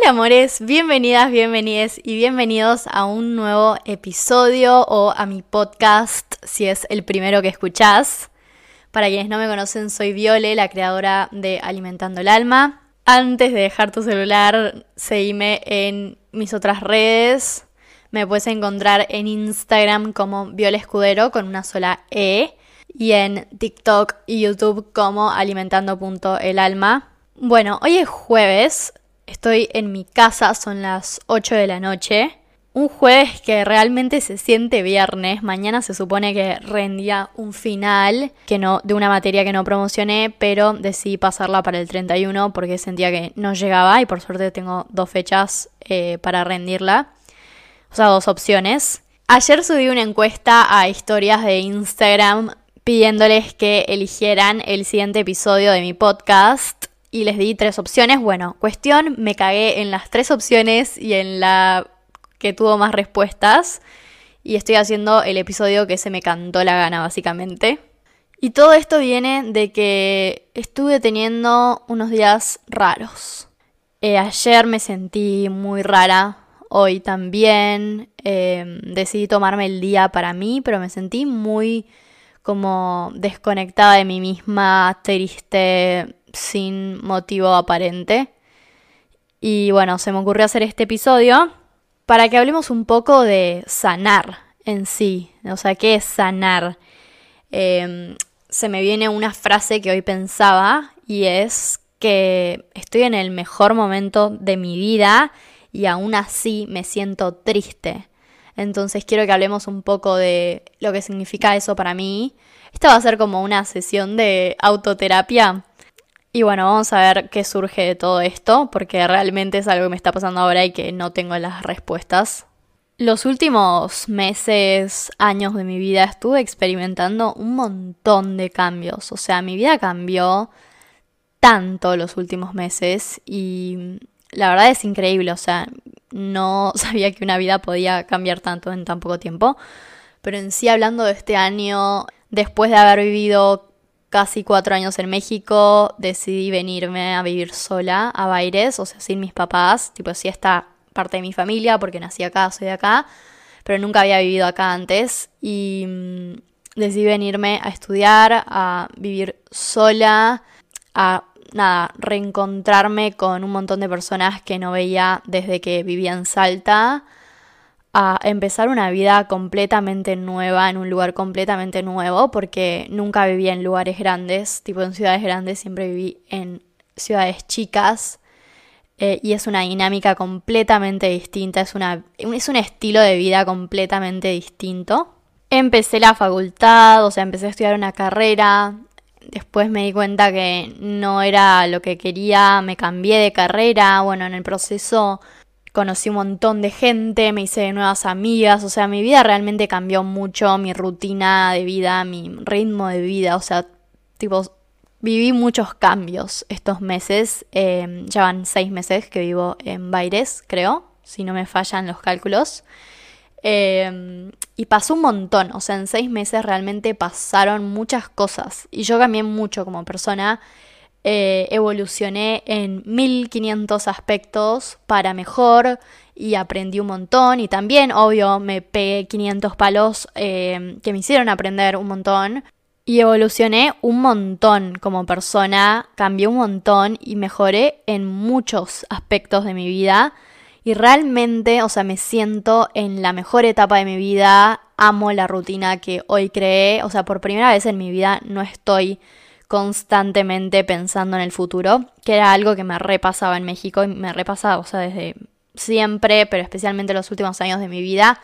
Hola amores, bienvenidas, bienvenides y bienvenidos a un nuevo episodio o a mi podcast si es el primero que escuchás. Para quienes no me conocen, soy Viole, la creadora de Alimentando el Alma. Antes de dejar tu celular, seguime en mis otras redes. Me puedes encontrar en Instagram como Viole Escudero con una sola E y en TikTok y YouTube como alimentando.elalma. Bueno, hoy es jueves, Estoy en mi casa, son las 8 de la noche. Un jueves que realmente se siente viernes. Mañana se supone que rendía un final que no, de una materia que no promocioné, pero decidí pasarla para el 31 porque sentía que no llegaba y por suerte tengo dos fechas eh, para rendirla. O sea, dos opciones. Ayer subí una encuesta a historias de Instagram pidiéndoles que eligieran el siguiente episodio de mi podcast y les di tres opciones. Bueno, cuestión, me cagué en las tres opciones y en la que tuvo más respuestas. Y estoy haciendo el episodio que se me cantó la gana, básicamente. Y todo esto viene de que estuve teniendo unos días raros. Eh, ayer me sentí muy rara, hoy también. Eh, decidí tomarme el día para mí, pero me sentí muy como desconectada de mí misma, triste, sin motivo aparente. Y bueno, se me ocurrió hacer este episodio para que hablemos un poco de sanar en sí. O sea, ¿qué es sanar? Em, se me viene una frase que hoy pensaba y es que estoy en el mejor momento de mi vida y aún así me siento triste. Entonces quiero que hablemos un poco de lo que significa eso para mí. Esta va a ser como una sesión de autoterapia y bueno, vamos a ver qué surge de todo esto, porque realmente es algo que me está pasando ahora y que no tengo las respuestas. Los últimos meses, años de mi vida estuve experimentando un montón de cambios. O sea, mi vida cambió tanto los últimos meses y la verdad es increíble. O sea, no sabía que una vida podía cambiar tanto en tan poco tiempo. Pero en sí, hablando de este año, después de haber vivido casi cuatro años en México, decidí venirme a vivir sola a Baires, o sea, sin mis papás, tipo, sí está parte de mi familia porque nací acá, soy de acá, pero nunca había vivido acá antes y mm, decidí venirme a estudiar, a vivir sola, a nada, reencontrarme con un montón de personas que no veía desde que vivía en Salta a empezar una vida completamente nueva en un lugar completamente nuevo porque nunca viví en lugares grandes, tipo en ciudades grandes, siempre viví en ciudades chicas eh, y es una dinámica completamente distinta, es, una, es un estilo de vida completamente distinto. Empecé la facultad, o sea, empecé a estudiar una carrera, después me di cuenta que no era lo que quería, me cambié de carrera, bueno, en el proceso conocí un montón de gente, me hice nuevas amigas, o sea, mi vida realmente cambió mucho, mi rutina de vida, mi ritmo de vida, o sea, tipo, viví muchos cambios estos meses, eh, ya van seis meses que vivo en Baires, creo, si no me fallan los cálculos. Eh, y pasó un montón, o sea, en seis meses realmente pasaron muchas cosas y yo cambié mucho como persona eh, evolucioné en 1500 aspectos para mejor y aprendí un montón y también, obvio, me pegué 500 palos eh, que me hicieron aprender un montón y evolucioné un montón como persona, cambié un montón y mejoré en muchos aspectos de mi vida y realmente, o sea, me siento en la mejor etapa de mi vida, amo la rutina que hoy creé, o sea, por primera vez en mi vida no estoy constantemente pensando en el futuro, que era algo que me repasaba en México y me repasaba, o sea, desde siempre, pero especialmente los últimos años de mi vida,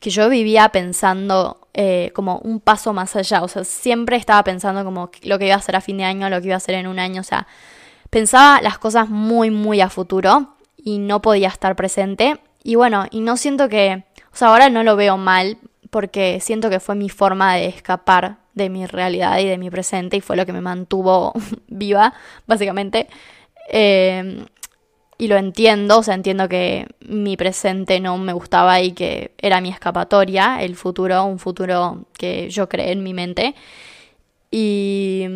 que yo vivía pensando eh, como un paso más allá, o sea, siempre estaba pensando como lo que iba a hacer a fin de año, lo que iba a hacer en un año, o sea, pensaba las cosas muy, muy a futuro y no podía estar presente. Y bueno, y no siento que, o sea, ahora no lo veo mal porque siento que fue mi forma de escapar de mi realidad y de mi presente y fue lo que me mantuvo viva, básicamente. Em, y lo entiendo, o sea, entiendo que mi presente no me gustaba y que era mi escapatoria, el futuro, un futuro que yo creé en mi mente. Y,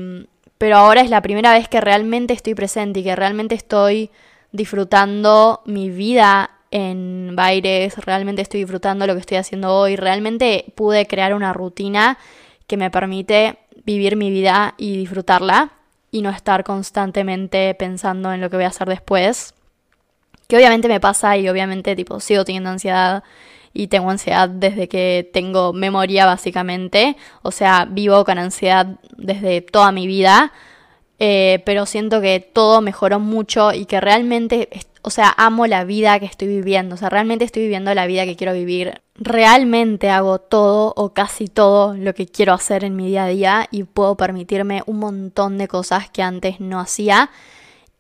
pero ahora es la primera vez que realmente estoy presente y que realmente estoy disfrutando mi vida en Baires, realmente estoy disfrutando lo que estoy haciendo hoy, realmente pude crear una rutina que me permite vivir mi vida y disfrutarla y no estar constantemente pensando en lo que voy a hacer después. Que obviamente me pasa y obviamente tipo sigo teniendo ansiedad y tengo ansiedad desde que tengo memoria básicamente, o sea, vivo con ansiedad desde toda mi vida, eh, pero siento que todo mejoró mucho y que realmente o sea, amo la vida que estoy viviendo, o sea, realmente estoy viviendo la vida que quiero vivir. Realmente hago todo o casi todo lo que quiero hacer en mi día a día y puedo permitirme un montón de cosas que antes no hacía.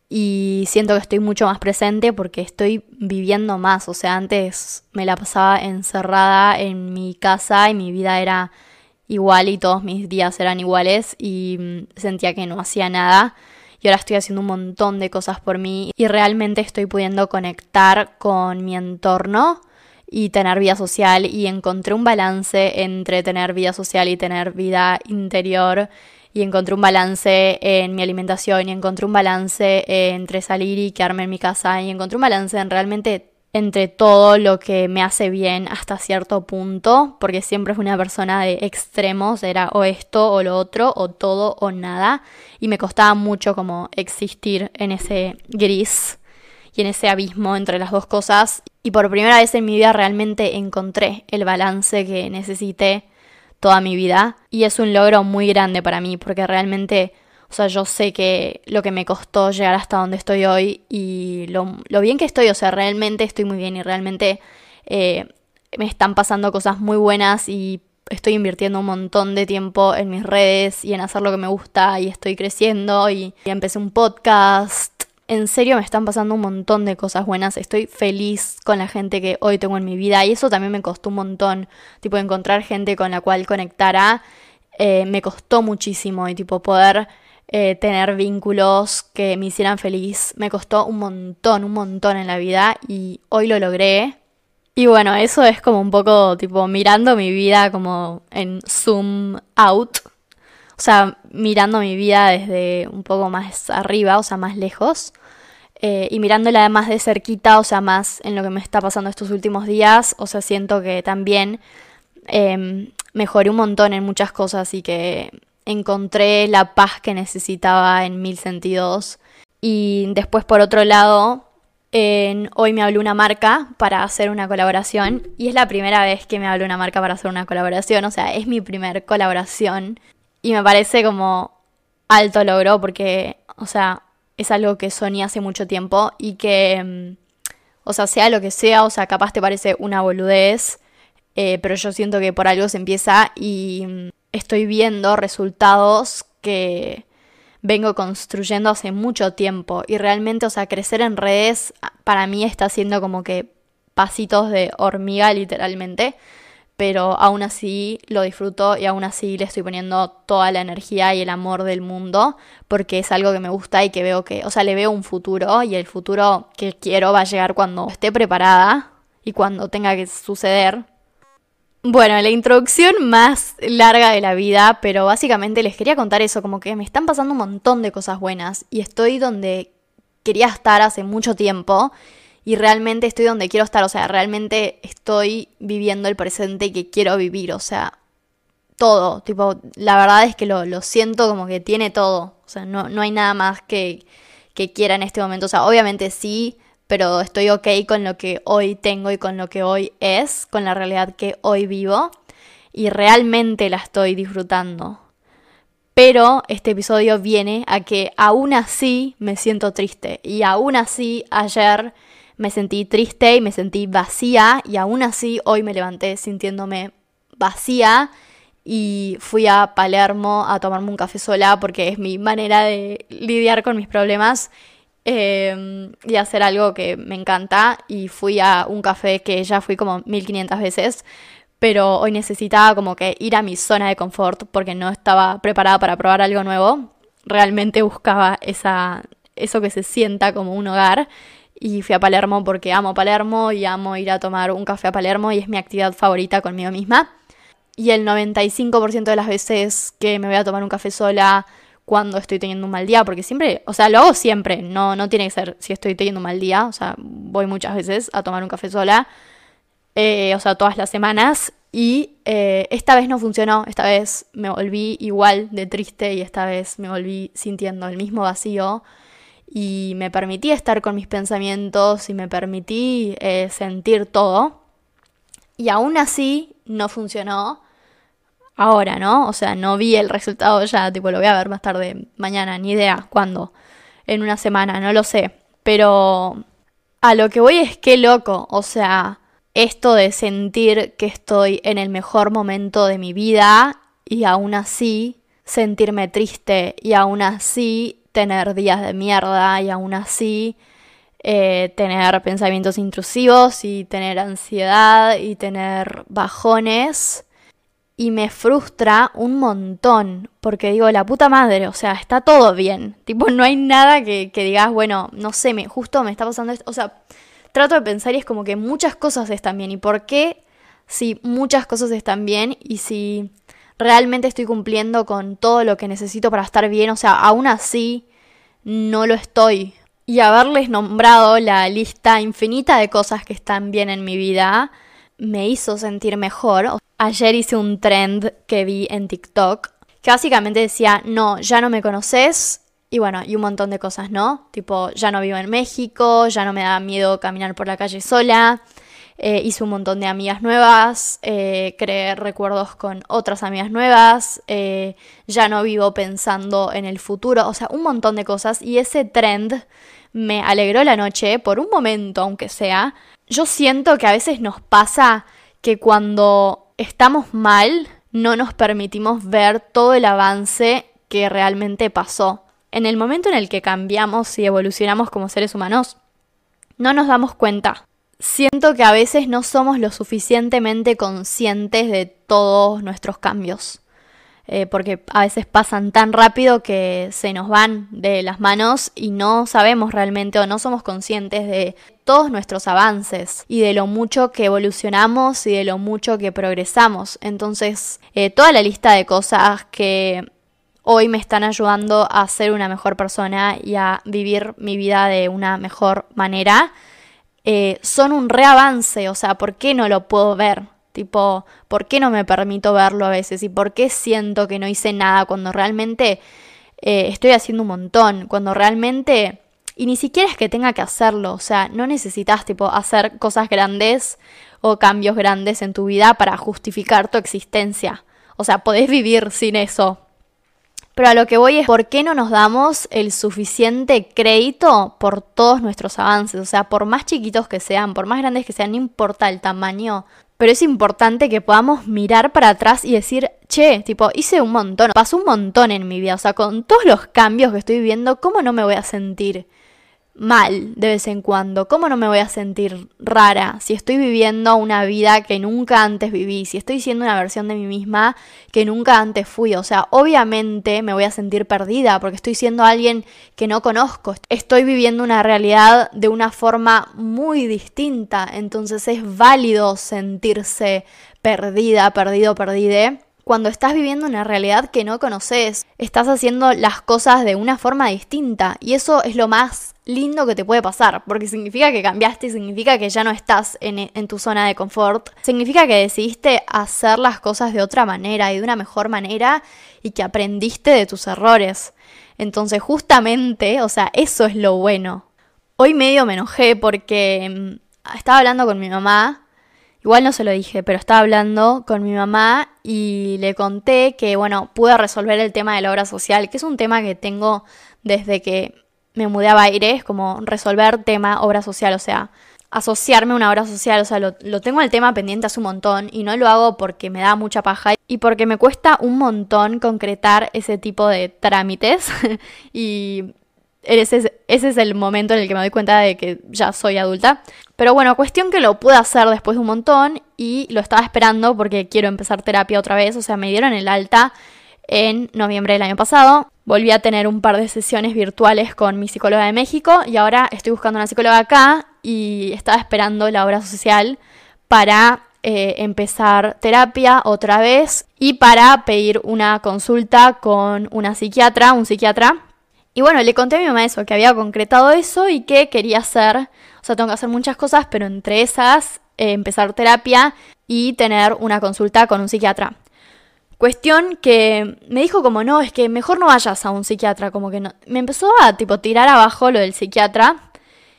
Y siento que estoy mucho más presente porque estoy viviendo más, o sea, antes me la pasaba encerrada en mi casa y mi vida era igual y todos mis días eran iguales y mm, sentía que no hacía nada y ahora estoy haciendo un montón de cosas por mí y realmente estoy pudiendo conectar con mi entorno y tener vida social y encontré un balance entre tener vida social y tener vida interior y encontré un balance en mi alimentación y encontré un balance entre salir y quedarme en mi casa y encontré un balance en realmente entre todo lo que me hace bien hasta cierto punto, porque siempre fui una persona de extremos, era o esto o lo otro, o todo o nada, y me costaba mucho como existir en ese gris y en ese abismo entre las dos cosas. Y por primera vez en mi vida realmente encontré el balance que necesité toda mi vida, y es un logro muy grande para mí, porque realmente o sea, yo sé que lo que me costó llegar hasta donde estoy hoy y lo, bien que estoy, o sea, realmente estoy muy bien y realmente eh, me están pasando cosas muy buenas y estoy invirtiendo un montón de tiempo en mis redes y en hacer lo que me gusta y estoy creciendo y, y empecé un podcast. En serio me están pasando un montón de cosas buenas. Estoy feliz con la gente que hoy tengo en mi vida y eso también me costó un montón. Tipo, encontrar gente con la cual conectar eh, me costó muchísimo y tipo poder eh, tener vínculos que me hicieran feliz. Me costó un montón, un montón en la vida y hoy lo logré. Y bueno, eso es como un poco tipo mirando mi vida como en zoom out. O sea, mirando mi vida desde un poco más arriba, o sea, más lejos. Eh, y mirándola más de cerquita, o sea, más en lo que me está pasando estos últimos días. O sea, siento que también em, mejoré un montón en muchas cosas y que encontré la paz que necesitaba en mil sentidos. Y después, por otro lado, hoy me habló una marca para hacer una colaboración. Y es la primera vez que me habló una marca para hacer una colaboración, o sea, es mi primer colaboración. Y me parece como alto logro porque, o sea, es algo que soñé hace mucho tiempo y que, mm, o sea, sea lo que sea, o sea, capaz te parece una boludez, eh, pero yo siento que por algo se empieza y mm, estoy viendo resultados que vengo construyendo hace mucho tiempo. Y realmente, o sea, crecer en redes para mí está siendo como que pasitos de hormiga literalmente, pero aún así lo disfruto y aún así le estoy poniendo toda la energía y el amor del mundo porque es algo que me gusta y que veo que, o sea, le veo un futuro y el futuro que quiero va a llegar cuando esté preparada y cuando tenga que suceder bueno, la introducción más larga de la vida, pero básicamente les quería contar eso, como que me están pasando un montón de cosas buenas y estoy donde quería estar hace mucho tiempo y realmente estoy donde quiero estar, o sea, realmente estoy viviendo el presente que quiero vivir, o sea, todo, tipo, la verdad es que lo, lo siento como que tiene todo, o sea, no, no hay nada más que, que quiera en este momento, o sea, obviamente sí pero estoy ok con lo que hoy tengo y con lo que hoy es, con la realidad que hoy vivo y realmente la estoy disfrutando. Pero este episodio viene a que aún así me siento triste y aún así ayer me sentí triste y me sentí vacía y aún así hoy me levanté sintiéndome vacía y fui a Palermo a tomarme un café sola porque es mi manera de lidiar con mis problemas Em, y hacer algo que me encanta y fui a un café que ya fui como 1500 veces, pero hoy necesitaba como que ir a mi zona de confort porque no estaba preparada para probar algo nuevo. Realmente buscaba esa, eso que se sienta como un hogar y fui a Palermo porque amo Palermo y amo ir a tomar un café a Palermo y es mi actividad favorita conmigo misma. Y el 95% de las veces que me voy a tomar un café sola, cuando estoy teniendo un mal día, porque siempre, o sea, lo hago siempre, no, no tiene que ser si estoy teniendo un mal día, o sea, voy muchas veces a tomar un café sola, eh, o sea, todas las semanas, y eh, esta vez no funcionó, esta vez me volví igual de triste y esta vez me volví sintiendo el mismo vacío y me permití estar con mis pensamientos y me permití eh, sentir todo. Y aún así no funcionó ahora, ¿no? O sea, no vi el resultado ya, tipo, lo voy a ver más tarde, mañana, ni idea, cuándo, en una semana, no lo sé. Pero a lo que voy es que loco, o sea, esto de sentir que estoy en el mejor momento de mi vida y aún así sentirme triste y aún así tener días de mierda y aún así eh, tener pensamientos intrusivos y tener ansiedad y tener bajones y me frustra un montón, porque digo, la puta madre, o sea, está todo bien, tipo, no hay nada que, digas, bueno, no sé, me, justo me está pasando esto, o sea, trato de pensar y es como que muchas cosas están bien, ¿y por qué si muchas cosas están bien y si realmente estoy cumpliendo con todo lo que necesito para estar bien, o sea, aún así no lo estoy. Y haberles nombrado la lista infinita de cosas que están bien en mi vida me hizo sentir mejor. Ayer hice un trend que vi en TikTok que básicamente decía, no, ya no me conoces. Y bueno, y un montón de cosas, ¿no? Tipo, ya no vivo en México, ya no me da miedo caminar por la calle sola. Eh, hice un montón de amigas nuevas, eh, creé recuerdos con otras amigas nuevas, eh, ya no vivo pensando en el futuro, o sea, un montón de cosas. Y ese trend me alegró la noche, por un momento aunque sea. Yo siento que a veces nos pasa que cuando estamos mal no nos permitimos ver todo el avance que realmente pasó. En el momento en el que cambiamos y evolucionamos como seres humanos, no nos damos cuenta. Siento que a veces no somos lo suficientemente conscientes de todos nuestros cambios. Eh, porque a veces pasan tan rápido que se nos van de las manos y no sabemos realmente o no somos conscientes de todos nuestros avances y de lo mucho que evolucionamos y de lo mucho que progresamos. Entonces, eh, toda la lista de cosas que hoy me están ayudando a ser una mejor persona y a vivir mi vida de una mejor manera, eh, son un reavance, o sea, ¿por qué no lo puedo ver? Tipo, ¿por qué no me permito verlo a veces? ¿Y por qué siento que no hice nada cuando realmente eh, estoy haciendo un montón? Cuando realmente... Y ni siquiera es que tenga que hacerlo, o sea, no necesitas tipo hacer cosas grandes o cambios grandes en tu vida para justificar tu existencia. O sea, podés vivir sin eso, pero a lo que voy es por qué no nos damos el suficiente crédito por todos nuestros avances. O sea, por más chiquitos que sean, por más grandes que sean, no importa el tamaño pero es importante que podamos mirar para atrás y decir, che, tipo, hice un montón, pasó un montón en mi vida, o sea, con todos los cambios que estoy viviendo, ¿cómo no me voy a sentir mal de vez en cuando? ¿Cómo no me voy a sentir rara si estoy viviendo una vida que nunca antes viví? Si estoy siendo una versión de mí misma que nunca antes fui. O sea, obviamente me voy a sentir perdida porque estoy siendo alguien que no conozco. Estoy viviendo una realidad de una forma muy distinta. Entonces es válido sentirse perdida, perdido, perdide cuando estás viviendo una realidad que no conoces, estás haciendo las cosas de una forma distinta y eso es lo más lindo que te puede pasar, porque significa que cambiaste, significa que ya no estás en, en, tu zona de confort, significa que decidiste hacer las cosas de otra manera y de una mejor manera y que aprendiste de tus errores. Entonces justamente, o sea, eso es lo bueno. Hoy medio me enojé porque mm, estaba hablando con mi mamá Igual no se lo dije, pero estaba hablando con mi mamá y le conté que, bueno, pude resolver el tema de la obra social, que es un tema que tengo desde que me mudé a Baires, como resolver tema obra social, o sea, asociarme a una obra social, o sea, lo, lo tengo el tema pendiente hace un montón y no lo hago porque me da mucha paja y porque me cuesta un montón concretar ese tipo de trámites y ese, ese es el momento en el que me doy cuenta de que ya soy adulta. Pero bueno, cuestión que lo pude hacer después de un montón y lo estaba esperando porque quiero empezar terapia otra vez. O sea, me dieron el alta en noviembre del año pasado. Volví a tener un par de sesiones virtuales con mi psicóloga de México y ahora estoy buscando una psicóloga acá y estaba esperando la obra social para eh, empezar terapia otra vez y para pedir una consulta con una psiquiatra, un psiquiatra. Y bueno, le conté a mi mamá eso, que había concretado eso y que quería hacer, o sea, tengo que hacer muchas cosas, pero entre esas, eh, empezar terapia y tener una consulta con un psiquiatra. Cuestión que me dijo como no, es que mejor no vayas a un psiquiatra, como que no. Me empezó a tipo tirar abajo lo del psiquiatra.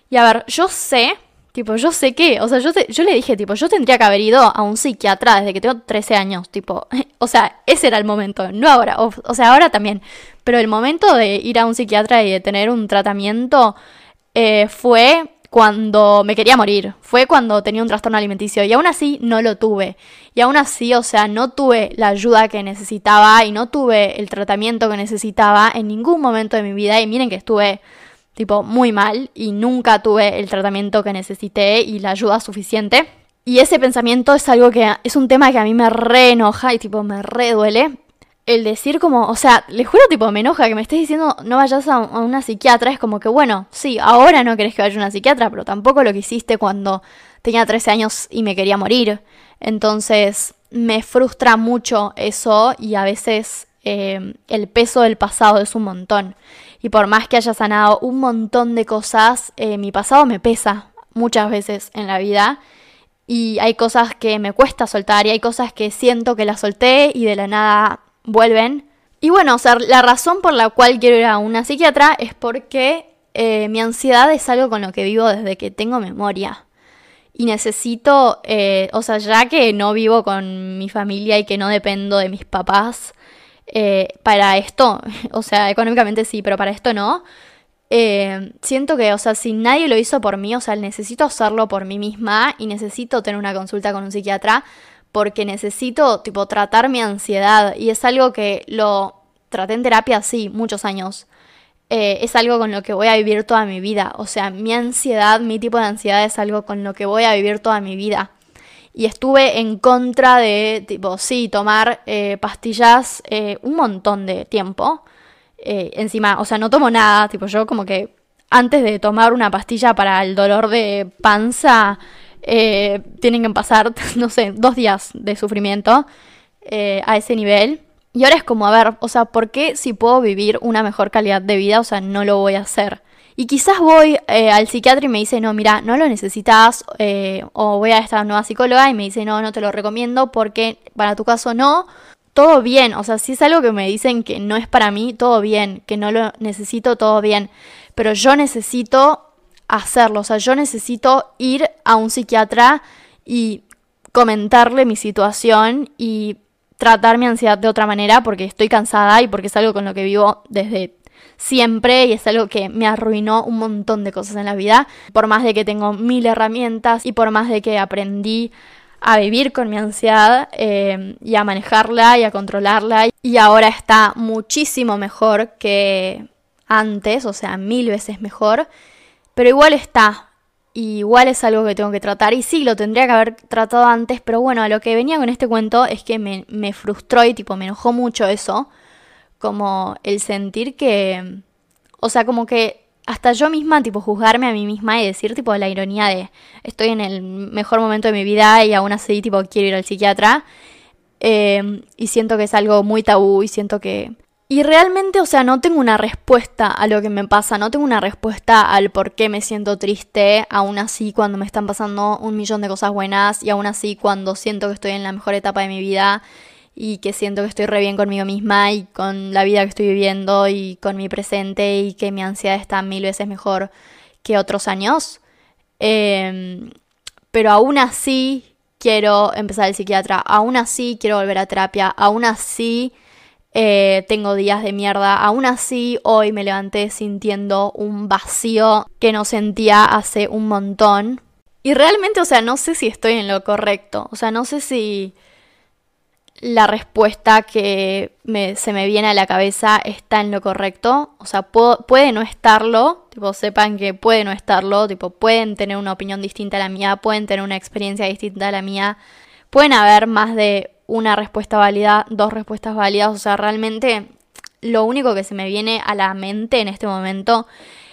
Y a ver, yo sé, tipo, yo sé que, o sea, yo, yo le dije, tipo, yo tendría que haber ido a un psiquiatra desde que tengo 13 años, tipo, o sea, ese era el momento, no ahora, o, o sea, ahora también, pero el momento de ir a un psiquiatra y de tener un tratamiento eh, fue cuando me quería morir, fue cuando tenía un trastorno alimenticio y aún así no lo tuve. Y aún así, o sea, no tuve la ayuda que necesitaba y no tuve el tratamiento que necesitaba en ningún momento de mi vida y miren que estuve tipo muy mal y nunca tuve el tratamiento que necesité y la ayuda suficiente. Y ese pensamiento es algo que es un tema que a mí me re enoja y tipo me re duele el decir como, o sea, les juro tipo, me enoja que me estés diciendo no vayas a, una psiquiatra, es como que bueno, sí, ahora no querés que vaya a una psiquiatra, pero tampoco lo que hiciste cuando tenía 13 años y me quería morir. Entonces, me frustra mucho eso y a veces eh, el peso del pasado es un montón. Y por más que haya sanado un montón de cosas, eh, mi pasado me pesa muchas veces en la vida. Y hay cosas que me cuesta soltar y hay cosas que siento que las solté y de la nada vuelven. Y bueno, o sea, la razón por la cual quiero ir a una psiquiatra es porque eh, mi ansiedad es algo con lo que vivo desde que tengo memoria. Y necesito, eh, o sea, ya que no vivo con mi familia y que no dependo de mis papás, eh, para esto, o sea, económicamente sí, pero para esto no, siento que, o sea, si nadie lo hizo por mí, o sea, necesito hacerlo por mí misma y necesito tener una consulta con un psiquiatra porque necesito, tipo, tratar mi ansiedad. Y es algo que lo traté en terapia, sí, muchos años. Eh, es algo con lo que voy a vivir toda mi vida. O sea, mi ansiedad, mi tipo de ansiedad es algo con lo que voy a vivir toda mi vida. Y estuve en contra de, tipo, sí, tomar eh, pastillas eh, un montón de tiempo. encima, o sea, no tomo nada. Tipo, yo como que antes de tomar una pastilla para el dolor de panza, eh, tienen que pasar, no sé, dos días de sufrimiento eh, a ese nivel. Y ahora es como, a ver, o sea, ¿por qué si puedo vivir una mejor calidad de vida, o sea, no lo voy a hacer? Y quizás voy eh, al psiquiatra y me dice, no, mira, no lo necesitas, o voy a esta nueva psicóloga y me dice, no, no te lo recomiendo porque para tu caso no, todo bien, o sea, si es algo que me dicen que no es para mí, todo bien, que no lo necesito, todo bien, pero yo necesito hacerlo. O sea, yo necesito ir a un psiquiatra y comentarle mi situación y tratar mi ansiedad de otra manera porque estoy cansada y porque es algo con lo que vivo desde siempre y es algo que me arruinó un montón de cosas en la vida. Por más de que tengo mil herramientas y por más de que aprendí a vivir con mi ansiedad eh, y a manejarla y a controlarla y ahora está muchísimo mejor que antes, o sea, mil veces mejor. Pero igual está. igual es algo que tengo que tratar. Y sí, lo tendría que haber tratado antes. Pero bueno, lo que venía con este cuento es que me, me frustró y tipo me enojó mucho eso. Como el sentir que. O sea, como que hasta yo misma, tipo, juzgarme a mí misma y decir, tipo, la ironía de estoy en el mejor momento de mi vida y aún así, tipo, quiero ir al psiquiatra. Eh, y siento que es algo muy tabú y siento que y realmente, o sea, no tengo una respuesta a lo que me pasa, no tengo una respuesta al por qué me siento triste, aún así cuando me están pasando un millón de cosas buenas y aún así cuando siento que estoy en la mejor etapa de mi vida y que siento que estoy re bien conmigo misma y con la vida que estoy viviendo y con mi presente y que mi ansiedad está mil veces mejor que otros años. Em, pero aún así quiero empezar el psiquiatra, aún así quiero volver a terapia, aún así eh, tengo días de mierda. Aún así, hoy me levanté sintiendo un vacío que no sentía hace un montón. Y realmente, o sea, no sé si estoy en lo correcto. O sea, no sé si la respuesta que se me viene a la cabeza está en lo correcto. O sea, puede no estarlo. Tipo, sepan que puede no estarlo. Tipo, pueden tener una opinión distinta a la mía. Pueden tener una experiencia distinta a la mía. Pueden haber más de una respuesta válida, dos respuestas válidas, o sea, realmente lo único que se me viene a la mente en este momento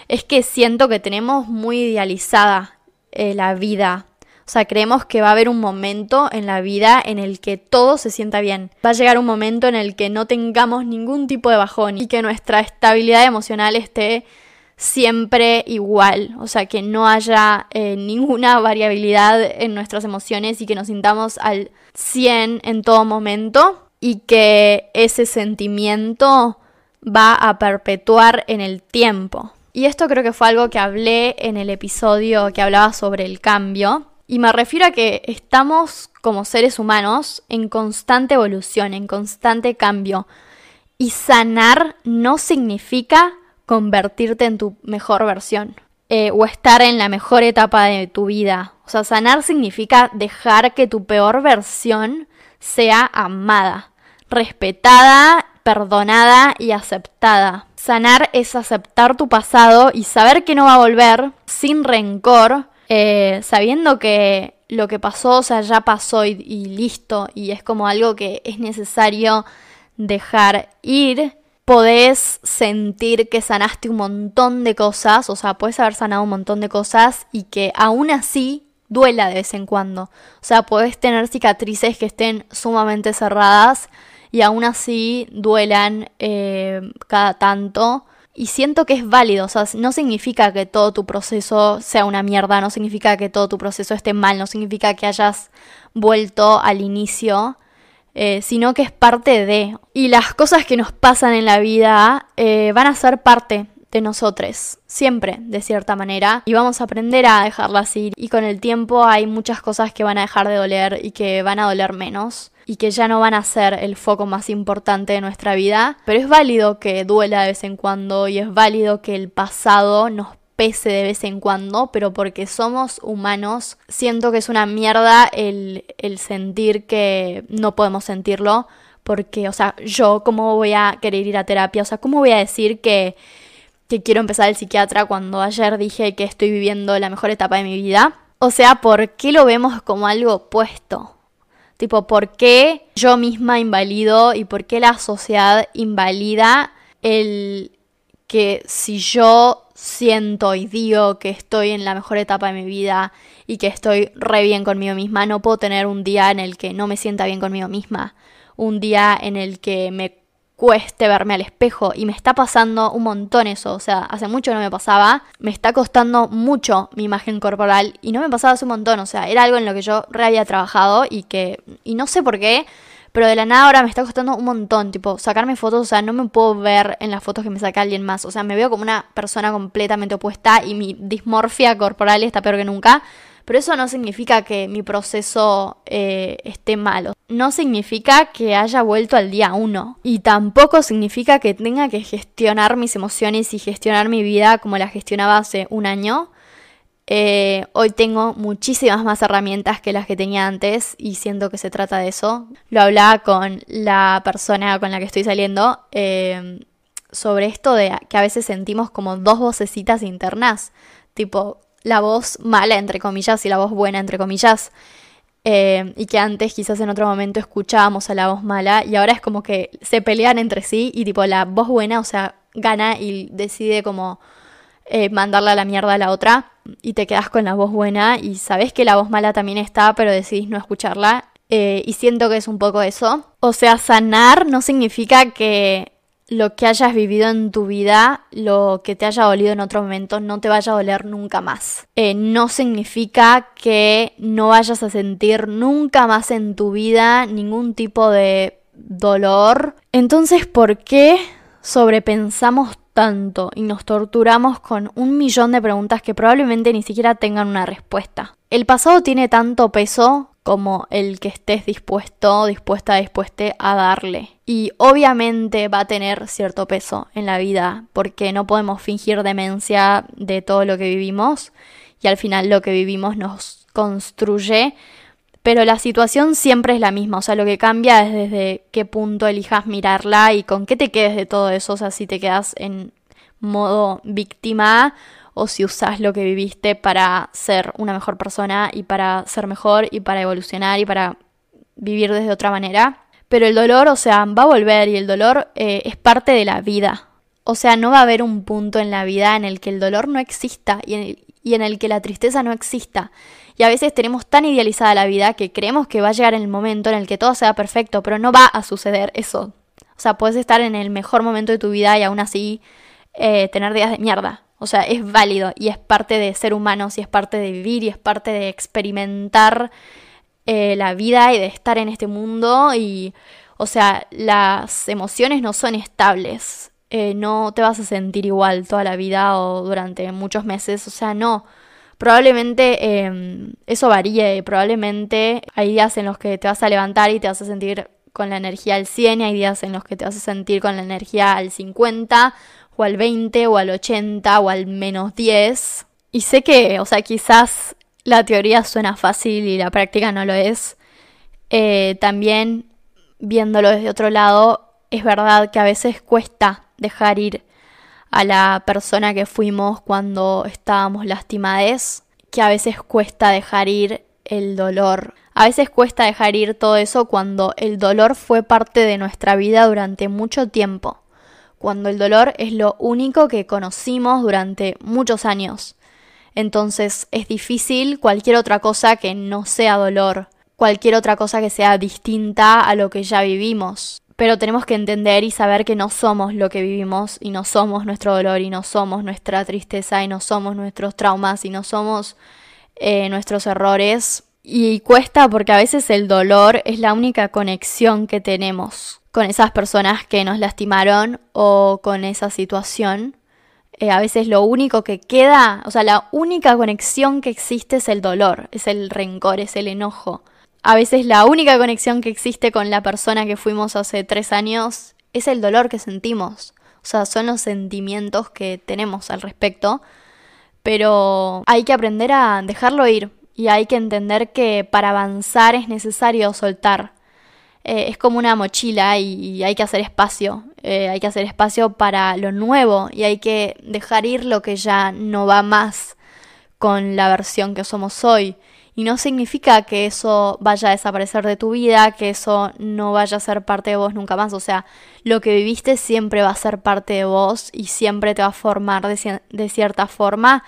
es que siento que tenemos muy idealizada eh, la vida. O sea, creemos que va a haber un momento en la vida en el que todo se sienta bien. Va a llegar un momento en el que no tengamos ningún tipo de bajón y que nuestra estabilidad emocional esté siempre igual. O sea, que no haya eh, ninguna variabilidad en nuestras emociones y que nos sintamos al 100 en todo momento y que ese sentimiento va a perpetuar en el tiempo. Y esto creo que fue algo que hablé en el episodio que hablaba sobre el cambio. Y me refiero a que estamos como seres humanos en constante evolución, en constante cambio. Y sanar no significa convertirte en tu mejor versión eh, o estar en la mejor etapa de tu vida. O sea, sanar significa dejar que tu peor versión sea amada, respetada, perdonada y aceptada. Sanar es aceptar tu pasado y saber que no va a volver sin rencor, eh, sabiendo que lo que pasó, o sea, ya pasó y, y listo, y es como algo que es necesario dejar ir podés sentir que sanaste un montón de cosas, o sea, puedes haber sanado un montón de cosas y que aún así duela de vez en cuando. O sea, podés tener cicatrices que estén sumamente cerradas y aún así duelan eh, cada tanto. Y siento que es válido, o sea, no significa que todo tu proceso sea una mierda, no significa que todo tu proceso esté mal, no significa que hayas vuelto al inicio, eh, sino que es parte de. Y las cosas que nos pasan en la vida eh, van a ser parte de nosotros, siempre, de cierta manera, y vamos a aprender a dejarlas ir. Y con el tiempo hay muchas cosas que van a dejar de doler y que van a doler menos y que ya no van a ser el foco más importante de nuestra vida, pero es válido que duela de vez en cuando y es válido que el pasado nos pese de vez en cuando, pero porque somos humanos, siento que es una mierda el, el sentir que no podemos sentirlo, porque, o sea, yo, ¿cómo voy a querer ir a terapia? O sea, ¿cómo voy a decir que, que quiero empezar el psiquiatra cuando ayer dije que estoy viviendo la mejor etapa de mi vida? O sea, ¿por qué lo vemos como algo opuesto? Tipo, ¿por qué yo misma invalido y por qué la sociedad invalida el que si yo siento y digo que estoy en la mejor etapa de mi vida y que estoy re bien conmigo misma, no puedo tener un día en el que no me sienta bien conmigo misma, un día en el que me cueste verme al espejo y me está pasando un montón eso, o sea, hace mucho no me pasaba, me está costando mucho mi imagen corporal y no me pasaba hace un montón, o sea, era algo en lo que yo re había trabajado y que, y no sé por qué, pero de la nada ahora me está costando un montón, tipo, sacarme fotos, o sea, no me puedo ver en las fotos que me saca alguien más, o sea, me veo como una persona completamente opuesta y mi dismorfia corporal está peor que nunca. Pero eso no significa que mi proceso eh, esté malo. No significa que haya vuelto al día uno. Y tampoco significa que tenga que gestionar mis emociones y gestionar mi vida como la gestionaba hace un año. Eh, hoy tengo muchísimas más herramientas que las que tenía antes y siento que se trata de eso. Lo hablaba con la persona con la que estoy saliendo eh, sobre esto de que a veces sentimos como dos vocecitas internas. Tipo, la voz mala, entre comillas, y la voz buena, entre comillas. Eh, y que antes quizás en otro momento escuchábamos a la voz mala y ahora es como que se pelean entre sí y tipo la voz buena, o sea, gana y decide como mandarla a la mierda a la otra y te quedas con la voz buena y sabes que la voz mala también está, pero decidís no escucharla. Eh, y siento que es un poco eso. O sea, sanar no significa que lo que hayas vivido en tu vida, lo que te haya dolido en otro momento, no te vaya a doler nunca más. Eh, no significa que no vayas a sentir nunca más en tu vida ningún tipo de dolor. Entonces, ¿por qué sobrepensamos tanto y nos torturamos con un millón de preguntas que probablemente ni siquiera tengan una respuesta? El pasado tiene tanto peso como el que estés dispuesto, dispuesta, dispuesta a darle. Y obviamente va a tener cierto peso en la vida, porque no podemos fingir demencia de todo lo que vivimos y al final lo que vivimos nos construye, pero la situación siempre es la misma, o sea, lo que cambia es desde qué punto elijas mirarla y con qué te quedes de todo eso, o sea, si te quedas en modo víctima o si usas lo que viviste para ser una mejor persona y para ser mejor y para evolucionar y para vivir desde otra manera. Pero el dolor, o sea, va a volver y el dolor eh, es parte de la vida. O sea, no va a haber un punto en la vida en el que el dolor no exista y, y en el que la tristeza no exista. Y a veces tenemos tan idealizada la vida que creemos que va a llegar el momento en el que todo sea perfecto, pero no va a suceder eso. O sea, puedes estar en el mejor momento de tu vida y aún así eh, tener días de mierda. O sea, es válido y es parte de ser humanos y es parte de vivir y es parte de experimentar eh, la vida y de estar en este mundo y, o sea, las emociones no son estables. Eh, no te vas a sentir igual toda la vida o durante muchos meses. O sea, no. Probablemente em, eso varíe. Probablemente hay días en los que te vas a levantar y te vas a sentir con la energía al 100 y hay días en los que te vas a sentir con la energía al 50 o al 20 o al 80 o al menos 10. Y sé que, o sea, quizás la teoría suena fácil y la práctica no lo es. Eh, también, viéndolo desde otro lado, es verdad que a veces cuesta dejar ir a la persona que fuimos cuando estábamos lastimades, que a veces cuesta dejar ir el dolor. A veces cuesta dejar ir todo eso cuando el dolor fue parte de nuestra vida durante mucho tiempo cuando el dolor es lo único que conocimos durante muchos años. Entonces es difícil cualquier otra cosa que no sea dolor, cualquier otra cosa que sea distinta a lo que ya vivimos. Pero tenemos que entender y saber que no somos lo que vivimos y no somos nuestro dolor y no somos nuestra tristeza y no somos nuestros traumas y no somos eh, nuestros errores. Y cuesta porque a veces el dolor es la única conexión que tenemos con esas personas que nos lastimaron o con esa situación. Eh, a veces lo único que queda, o sea, la única conexión que existe es el dolor, es el rencor, es el enojo. A veces la única conexión que existe con la persona que fuimos hace tres años es el dolor que sentimos. O sea, son los sentimientos que tenemos al respecto. Pero hay que aprender a dejarlo ir y hay que entender que para avanzar es necesario soltar eh, es como una mochila y, hay que hacer espacio, eh, hay que hacer espacio para lo nuevo y hay que dejar ir lo que ya no va más con la versión que somos hoy. Y no significa que eso vaya a desaparecer de tu vida, que eso no vaya a ser parte de vos nunca más. O sea, lo que viviste siempre va a ser parte de vos y siempre te va a formar de, de cierta forma.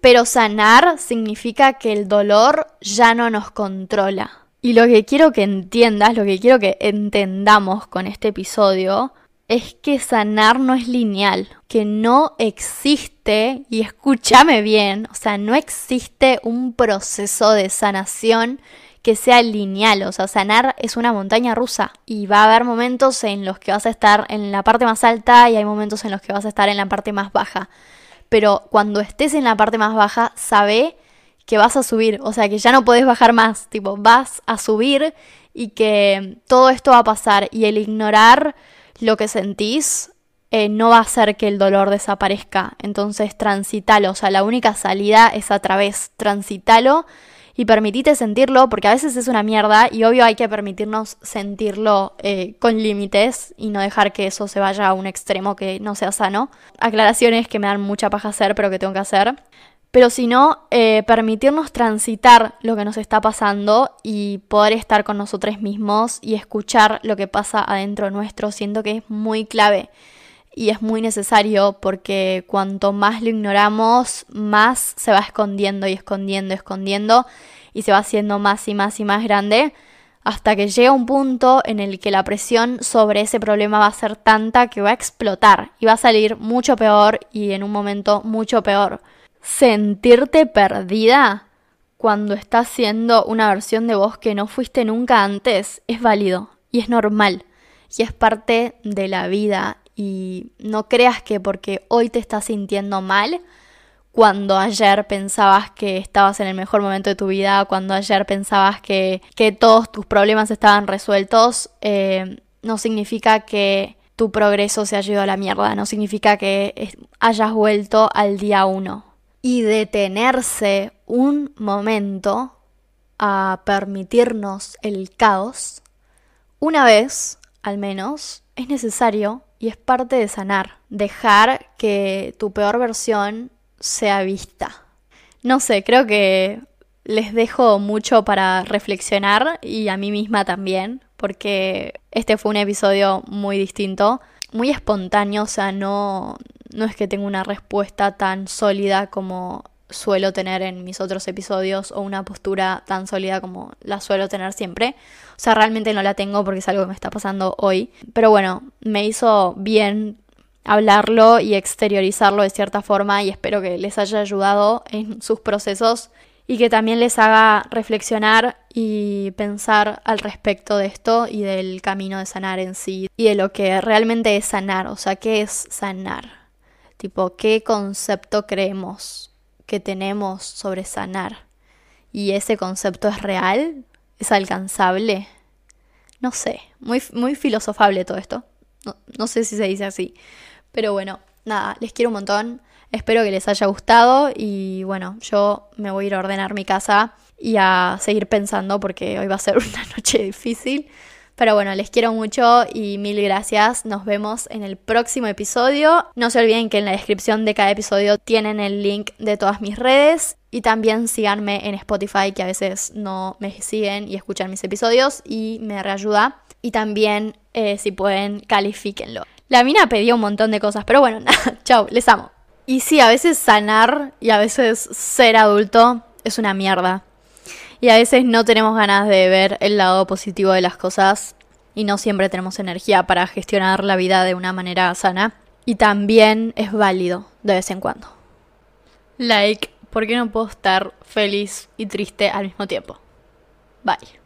Pero sanar significa que el dolor ya no nos controla. Y lo que quiero que entiendas, lo que quiero que entendamos con este episodio, es que sanar no es lineal, que no y escúchame bien, o sea, no existe un proceso de sanación que sea lineal, o sea, sanar es una montaña rusa y va a haber momentos en los que vas a estar en la parte más alta y hay momentos en los que vas a estar en la parte más baja. Pero cuando estés en la parte más baja, sabe que vas a subir, o sea, que ya no podés bajar más, tipo, vas a subir y que todo esto va a pasar y el ignorar lo que sentís eh, no va a hacer que el dolor desaparezca, entonces transitalo, o sea, la única salida es a través, transitalo y permitite sentirlo, porque a veces es una mierda y obvio hay que permitirnos sentirlo eh, con límites y no dejar que eso se vaya a un extremo que no sea sano. Aclaraciones que me dan mucha paja hacer, pero que tengo que hacer. Pero si no, eh, permitirnos transitar lo que nos está pasando y poder estar con nosotros mismos y escuchar lo que pasa adentro nuestro, siento que es muy clave y es muy necesario porque cuanto más lo ignoramos, más se va escondiendo y escondiendo, escondiendo y se va haciendo más y más y más grande hasta que llega un punto en el que la presión sobre ese problema va a ser tanta que va a explotar y va a salir mucho peor y en un momento mucho peor. Sentirte perdida cuando estás siendo una versión de vos que no fuiste nunca antes es válido y es normal y es parte de la vida y no creas que porque hoy te estás sintiendo mal cuando ayer pensabas que estabas en el mejor momento de tu vida, cuando ayer pensabas que, que todos tus problemas estaban resueltos, eh, no significa que tu progreso se haya ido a la mierda, no significa que hayas vuelto al día uno. Y detenerse un momento a permitirnos el caos, una vez al menos, es necesario y es parte de sanar, dejar que tu peor versión sea vista. No sé, creo que les dejo mucho para reflexionar y a mí misma también, porque este fue un episodio muy distinto, muy espontáneo, o sea, no, no es que tenga una respuesta tan sólida como suelo tener en mis otros episodios o una postura tan sólida como la suelo tener siempre. O sea, realmente no la tengo porque es algo que me está pasando hoy. Pero bueno, me hizo bien hablarlo y exteriorizarlo de cierta forma y espero que les haya ayudado en sus procesos y que también les haga reflexionar y pensar al respecto de esto y del camino de sanar en sí y de lo que realmente es sanar, o sea, ¿qué es sanar? Tipo, ¿qué concepto creemos que tenemos sobre sanar? ¿Y ese concepto es real? ¿Es alcanzable? No sé, muy, muy filosofable todo esto. No, no sé si se dice así. Pero bueno, nada, les quiero un montón. Espero que les haya gustado y bueno, yo me voy a ir a ordenar mi casa y a seguir pensando porque hoy va a ser una noche difícil. Pero bueno, les quiero mucho y mil gracias. Nos vemos en el próximo episodio. No se olviden que en la descripción de cada episodio tienen el link de todas mis redes. Y también síganme en Spotify, que a veces no me siguen y escuchan mis episodios y me reayuda. Y también, eh, si pueden, califíquenlo. La mina pedía un montón de cosas, pero bueno, nada, chao, les amo. Y sí, a veces sanar y a veces ser adulto es una mierda. Y a veces no tenemos ganas de ver el lado positivo de las cosas y no siempre tenemos energía para gestionar la vida de una manera sana. Y también es válido de vez en cuando. Like, ¿por qué no puedo estar feliz y triste al mismo tiempo? Bye.